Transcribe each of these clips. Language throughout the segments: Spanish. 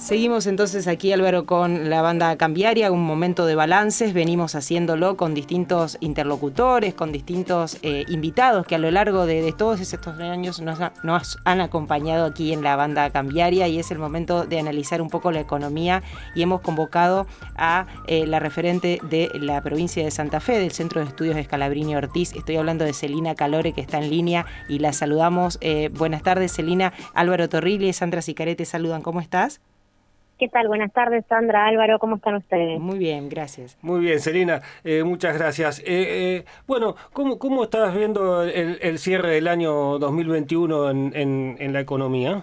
Seguimos entonces aquí, Álvaro, con la banda cambiaria, un momento de balances. Venimos haciéndolo con distintos interlocutores, con distintos eh, invitados que a lo largo de, todos estos años nos, han acompañado aquí en la banda cambiaria y es el momento de analizar un poco la economía y hemos convocado a eh, la referente de la provincia de Santa Fe, del Centro de Estudios Escalabrini Ortiz. Estoy hablando de Celina Calore, que está en línea y la saludamos. Eh, buenas tardes, Celina. Álvaro Torrilli y Sandra Sicarete saludan. ¿Cómo estás? ¿Qué tal? Buenas tardes, Sandra, Álvaro, ¿cómo están ustedes? Muy bien, gracias. Muy bien, Selina, eh, muchas gracias. Eh, eh, bueno, ¿cómo, ¿cómo estás viendo el, cierre del año 2021 en, en, en, la economía?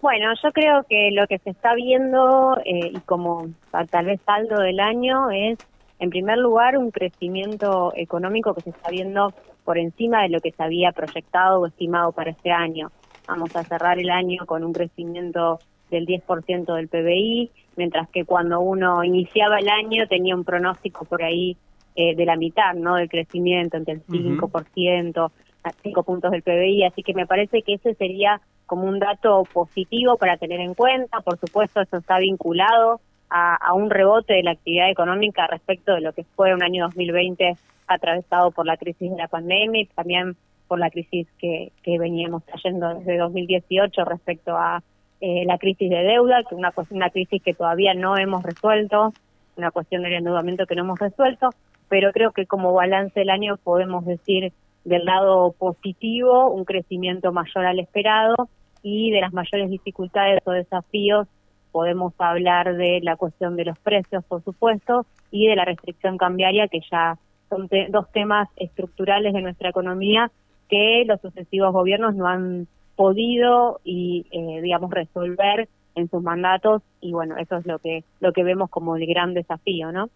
Bueno, yo creo que lo que se está viendo y como tal vez saldo del año es, en primer lugar, un crecimiento económico que se está viendo por encima de lo que se había proyectado o estimado para este año. Vamos a cerrar el año con un crecimiento del 10% del PBI, mientras que cuando uno iniciaba el año tenía un pronóstico por ahí eh, de la mitad, ¿no? Del crecimiento, entre el 5%, a 5 puntos del PBI, así que me parece que ese sería como un dato positivo para tener en cuenta, por supuesto eso está vinculado a, a un rebote de la actividad económica respecto de lo que fue un año 2020 atravesado por la crisis de la pandemia y también por la crisis que, que veníamos trayendo desde 2018 respecto a eh, la crisis de deuda, que una, una crisis que todavía no hemos resuelto, una cuestión del endeudamiento que no hemos resuelto, pero creo que como balance del año podemos decir del lado positivo un crecimiento mayor al esperado y de las mayores dificultades o desafíos podemos hablar de la cuestión de los precios, por supuesto, y de la restricción cambiaria, que ya son dos temas estructurales de nuestra economía que los sucesivos gobiernos no han podido y eh, digamos resolver en sus mandatos y bueno eso es lo que lo que vemos como el gran desafío no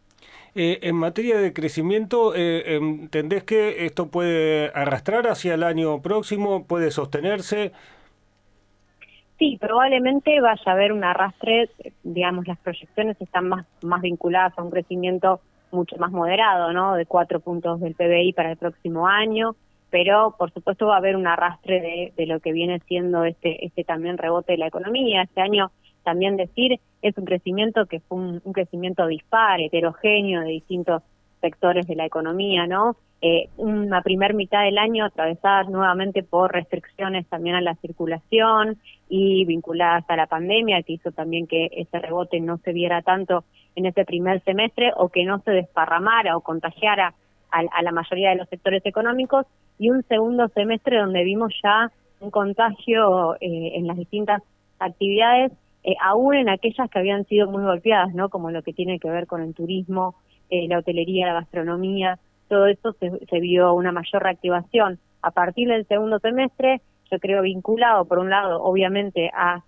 eh, en materia de crecimiento eh, entendés que esto puede arrastrar hacia el año próximo puede sostenerse sí probablemente vaya a haber un arrastre digamos las proyecciones están más más vinculadas a un crecimiento mucho más moderado no de cuatro puntos del PBI para el próximo año pero por supuesto va a haber un arrastre de, lo que viene siendo este, este también rebote de la economía. Este año también decir es un crecimiento que fue un, crecimiento dispar, heterogéneo de distintos sectores de la economía, ¿no? Eh, una primer mitad del año atravesada nuevamente por restricciones también a la circulación y vinculadas a la pandemia, que hizo también que ese rebote no se viera tanto en ese primer semestre o que no se desparramara o contagiara a, la mayoría de los sectores económicos y un segundo semestre donde vimos ya un contagio eh, en las distintas actividades, eh, aún en aquellas que habían sido muy golpeadas, ¿no? Como lo que tiene que ver con el turismo, eh, la hotelería, la gastronomía, todo eso se, se vio una mayor reactivación. A partir del segundo semestre, yo creo vinculado, por un lado, obviamente, a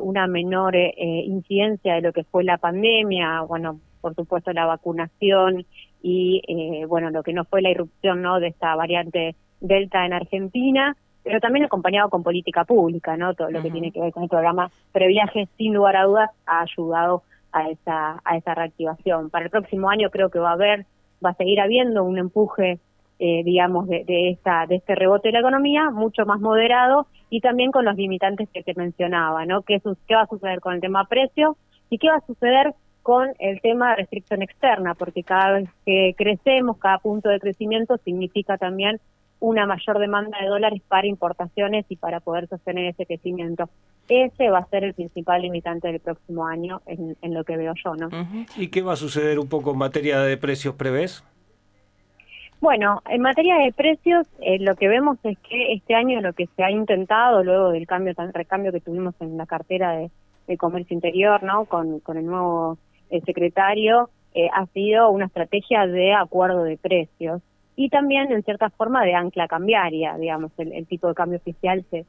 una menor incidencia de lo que fue la pandemia, bueno, por supuesto la vacunación y eh, bueno lo que no fue la irrupción no de esta variante delta en Argentina pero también acompañado con política pública no todo lo que tiene que ver con el programa previaje sin lugar a dudas ha ayudado a esa a esa reactivación. Para el próximo año creo que va a haber va a seguir habiendo un empuje eh, digamos de, de esta de este rebote de la economía mucho más moderado y también con los limitantes que te mencionaba no qué, qué va a suceder con el tema precio y qué va a suceder con el tema de restricción externa, porque cada vez que crecemos, cada punto de crecimiento significa también una mayor demanda de dólares para importaciones y para poder sostener ese crecimiento. Ese va a ser el principal limitante del próximo año en, lo que veo yo, ¿no? ¿Y qué va a suceder un poco en materia de precios, prevés? Bueno, en materia de precios, eh, lo que vemos es que este año lo que se ha intentado, luego del cambio tan recambio que tuvimos en la cartera de, de comercio interior, ¿no? Con, con el nuevo el secretario, eh, ha sido una estrategia de acuerdo de precios y también en cierta forma de ancla cambiaria, digamos, el, tipo de cambio oficial se,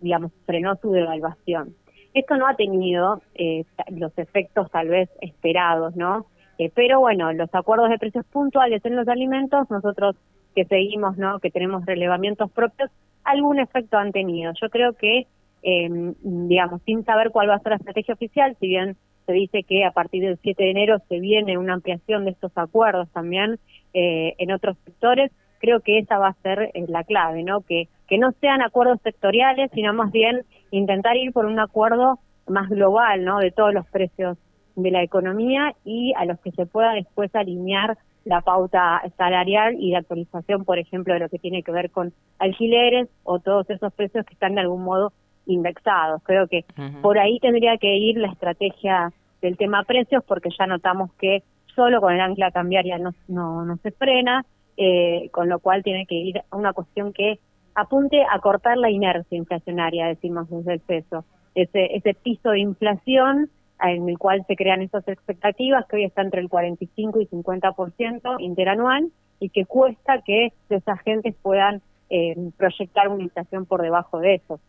digamos, frenó su devaluación. Esto no ha tenido eh, los efectos tal vez esperados, ¿no? Eh, pero bueno, los acuerdos de precios puntuales en los alimentos, nosotros que seguimos, ¿no? Que tenemos relevamientos propios, algún efecto han tenido. Yo creo que, digamos, sin saber cuál va a ser la estrategia oficial, si bien se dice que a partir del 7 de enero se viene una ampliación de estos acuerdos también eh, en otros sectores. Creo que esa va a ser eh, la clave, ¿no? Que, que no sean acuerdos sectoriales, sino más bien intentar ir por un acuerdo más global, ¿no? De todos los precios de la economía y a los que se pueda después alinear la pauta salarial y la actualización, por ejemplo, de lo que tiene que ver con alquileres o todos esos precios que están de algún modo indexados. Creo que por ahí tendría que ir la estrategia del tema precios porque ya notamos que solo con el ancla cambiaria no, no, no se frena, eh, con lo cual tiene que ir a una cuestión que apunte a cortar la inercia inflacionaria, decimos desde el peso, ese, ese piso de inflación en el cual se crean esas expectativas que hoy está entre el 45 y 50% interanual y que cuesta que los agentes puedan eh, proyectar una inflación por debajo de eso.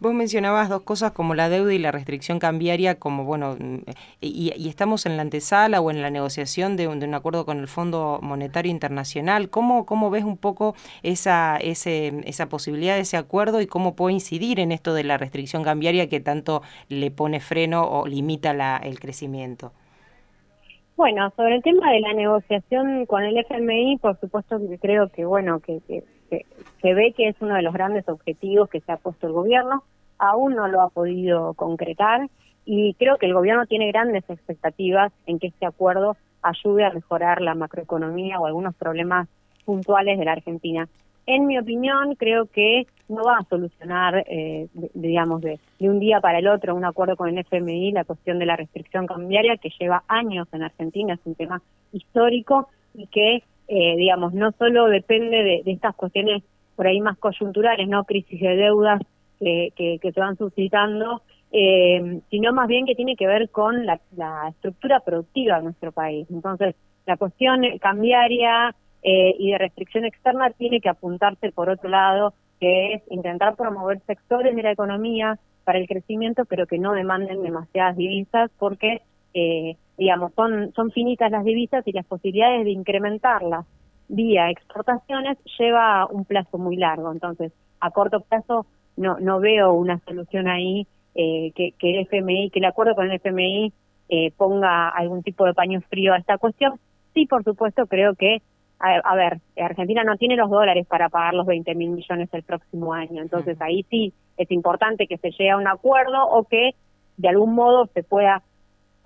Vos mencionabas dos cosas como la deuda y la restricción cambiaria, como bueno, mm, y, estamos en la antesala o en la negociación de un, acuerdo con el Fondo Monetario Internacional. ¿Cómo, cómo ves un poco esa, ese, esa posibilidad de ese acuerdo y cómo puede incidir en esto de la restricción cambiaria que tanto le pone freno o limita la, el crecimiento? Bueno, sobre el tema de la negociación con el FMI, por supuesto que creo que, bueno, que, se ve que es uno de los grandes objetivos que se ha puesto el gobierno, aún no lo ha podido concretar y creo que el gobierno tiene grandes expectativas en que este acuerdo ayude a mejorar la macroeconomía o algunos problemas puntuales de la Argentina. En mi opinión, creo que no va a solucionar, eh, digamos, de, un día para el otro un acuerdo con el FMI la cuestión de la restricción cambiaria que lleva años en Argentina, es un tema histórico y que, eh, digamos, no solo depende de, estas cuestiones por ahí más coyunturales, no crisis de deudas que, que, se van suscitando, eh, sino más bien que tiene que ver con la estructura productiva de nuestro país. Entonces, la cuestión cambiaria, eh, y de restricción externa tiene que apuntarse por otro lado, que es intentar promover sectores de la economía para el crecimiento, pero que no demanden demasiadas divisas, porque, eh, digamos, son, son finitas las divisas y las posibilidades de incrementarlas vía exportaciones lleva un plazo muy largo. Entonces, a corto plazo no, no veo una solución ahí eh, que, que el FMI, que el acuerdo con el FMI eh, ponga algún tipo de paño frío a esta cuestión. Sí, por supuesto, creo que a, ver, Argentina no tiene los dólares para pagar los 20 mil millones el próximo año, entonces ahí sí es importante que se llegue a un acuerdo o que de algún modo se pueda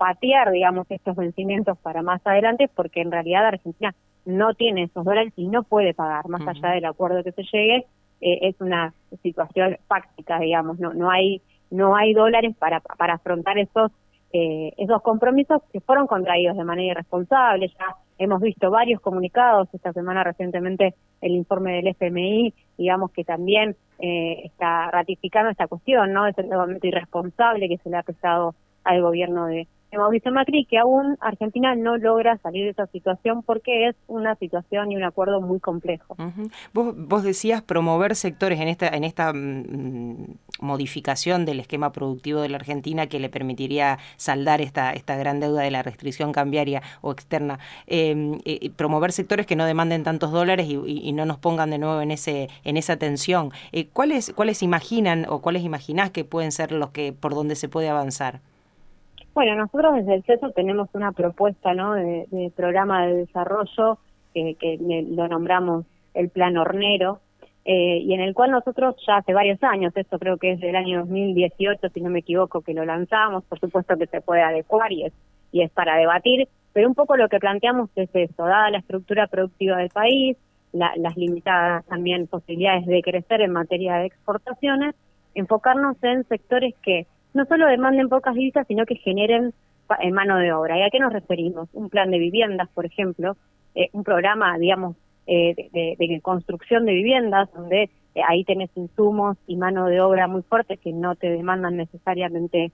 patear, digamos, estos vencimientos para más adelante, porque en realidad Argentina no tiene esos dólares y no puede pagar, más allá del acuerdo que se llegue, eh, es una situación fáctica, digamos, no, no hay no hay dólares para, para afrontar esos eh, esos compromisos que fueron contraídos de manera irresponsable. Ya hemos visto varios comunicados, esta semana recientemente el informe del FMI, digamos que también eh, está ratificando esta cuestión, ¿no? Es el momento irresponsable que se le ha prestado al gobierno de, Mauricio Macri, que aún Argentina no logra salir de esa situación porque es una situación y un acuerdo muy complejo. vos, vos, decías promover sectores en esta, en esta mm, modificación del esquema productivo de la Argentina que le permitiría saldar esta, esta gran deuda de la restricción cambiaria o externa. Em, eh, promover sectores que no demanden tantos dólares y, no nos pongan de nuevo en ese en esa tensión. Eh, ¿Cuáles cuáles imaginan o cuáles imaginás que pueden ser los que por donde se puede avanzar? Bueno, nosotros desde el CESO tenemos una propuesta ¿no? de, programa de desarrollo que, lo nombramos el Plan Hornero, eh, y en el cual nosotros ya hace varios años, esto creo que es del año 2018, si no me equivoco, que lo lanzamos, por supuesto que se puede adecuar y es, y es para debatir, pero un poco lo que planteamos es eso, dada la estructura productiva del país, las limitadas también posibilidades de crecer en materia de exportaciones, enfocarnos en sectores que no solo demanden pocas divisas, sino que generen en mano de obra. ¿Y a qué nos referimos? Un plan de viviendas, por ejemplo, eh, un programa, digamos, eh, de, construcción de viviendas, donde eh, ahí tenés insumos y mano de obra muy fuerte que no te demandan necesariamente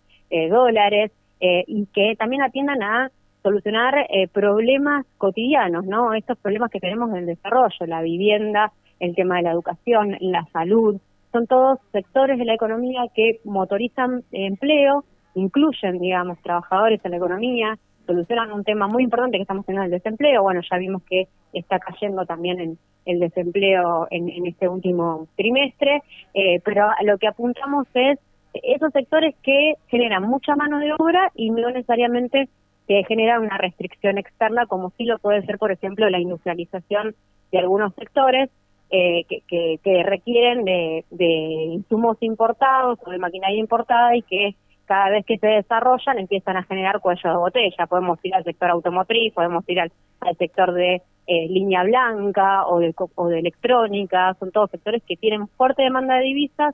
dólares y que también atiendan a solucionar problemas cotidianos, ¿no? Estos problemas que tenemos en el desarrollo, la vivienda, el tema de la educación, la salud, son todos sectores de la economía que motorizan empleo, incluyen, digamos, trabajadores en la economía, solucionan un tema muy importante que estamos teniendo el desempleo. Bueno, ya vimos que está cayendo también en el desempleo en, este último trimestre, eh, pero lo que apuntamos es esos sectores que generan mucha mano de obra y no necesariamente que generan una restricción externa, como sí lo puede ser, por ejemplo, la industrialización de algunos sectores, eh, que, que, requieren de, insumos importados o de maquinaria importada y que cada vez que se desarrollan empiezan a generar cuello de botella. Podemos ir al sector automotriz, podemos ir al, sector de eh, línea blanca o de, o de electrónica, son todos sectores que tienen fuerte demanda de divisas,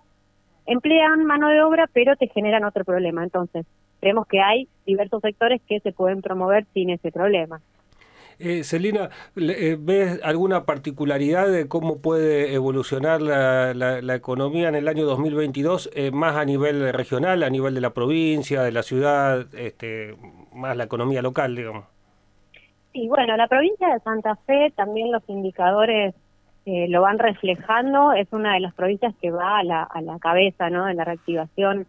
emplean mano de obra, pero te generan otro problema. Entonces, creemos que hay diversos sectores que se pueden promover sin ese problema. Eh, Celina, eh, ¿ves alguna particularidad de cómo puede evolucionar la, la, economía en el año 2022, eh, más a nivel regional, a nivel de la provincia, de la ciudad, este, más la economía local, digamos? Sí, bueno, la provincia de Santa Fe, también los indicadores eh, lo van reflejando, es una de las provincias que va a la, a la cabeza ¿no? de la reactivación,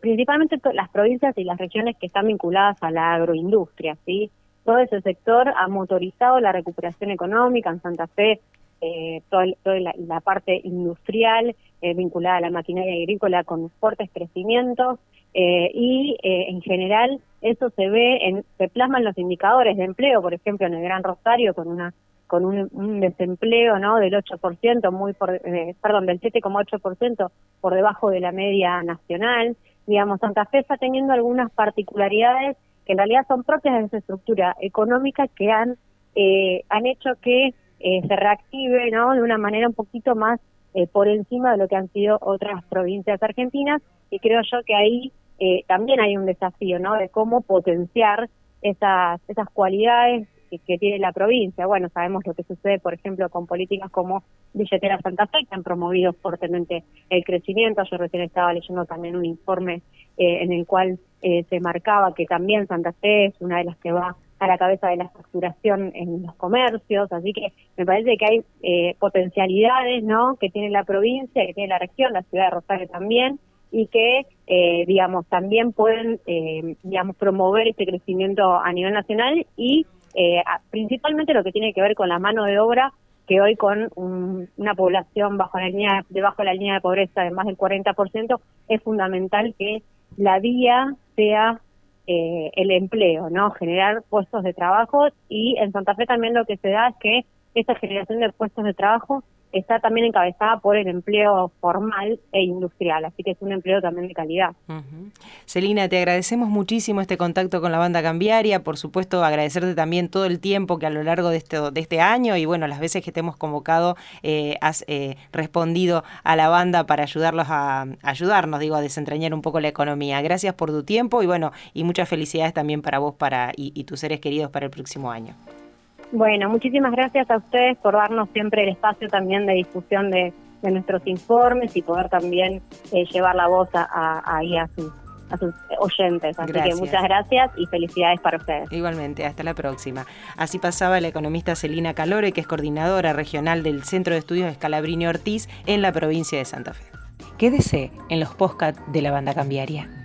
principalmente las provincias y las regiones que están vinculadas a la agroindustria, ¿sí? Todo ese sector ha motorizado la recuperación económica en Santa Fe, eh, toda, la, parte industrial eh, vinculada a la maquinaria agrícola con fuertes crecimientos eh, y eh, en general eso se ve, en, se plasman los indicadores de empleo, por ejemplo en el Gran Rosario con una con un, desempleo no del 8%, muy por, perdón, del 7,8% por debajo de la media nacional. Digamos, Santa Fe está teniendo algunas particularidades que en realidad son propias de esa estructura económica que han, eh, han hecho que eh, se reactive ¿no? de una manera un poquito más eh, por encima de lo que han sido otras provincias argentinas y creo yo que ahí también hay un desafío ¿no? de cómo potenciar esas, esas cualidades que, tiene la provincia. Bueno, sabemos lo que sucede, por ejemplo, con políticas como Billetera Santa Fe, que han promovido fuertemente el crecimiento. Yo recién estaba leyendo también un informe eh, en el cual eh, se marcaba que también Santa Fe es una de las que va a la cabeza de la facturación en los comercios, así que me parece que hay eh, potencialidades, ¿no? Que tiene la provincia, que tiene la región, la ciudad de Rosario también, y que, digamos, también pueden, digamos, promover este crecimiento a nivel nacional y eh, principalmente lo que tiene que ver con la mano de obra, que hoy con una población bajo la línea, debajo de la línea de pobreza de más del 40%, es fundamental que la vía sea eh, el empleo, ¿no? Generar puestos de trabajo y en Santa Fe también lo que se da es que esa generación de puestos de trabajo está también encabezada por el empleo formal e industrial, así que es un empleo también de calidad. Celina, te agradecemos muchísimo este contacto con la banda cambiaria, por supuesto agradecerte también todo el tiempo que a lo largo de este, de este año y bueno, las veces que te hemos convocado eh, has eh, respondido a la banda para ayudarlos a, ayudarnos, digo, a desentrañar un poco la economía. Gracias por tu tiempo y bueno, y muchas felicidades también para vos para y tus seres queridos para el próximo año. Bueno, muchísimas gracias a ustedes por darnos siempre el espacio también de difusión de, nuestros informes y poder también eh, llevar la voz a, ahí a sus, oyentes. Así que muchas gracias y felicidades para ustedes. Igualmente, hasta la próxima. Así pasaba la economista Celina Calore, que es coordinadora regional del Centro de Estudios Escalabrini Ortiz en la provincia de Santa Fe. Quédese en los podcast de la banda cambiaria.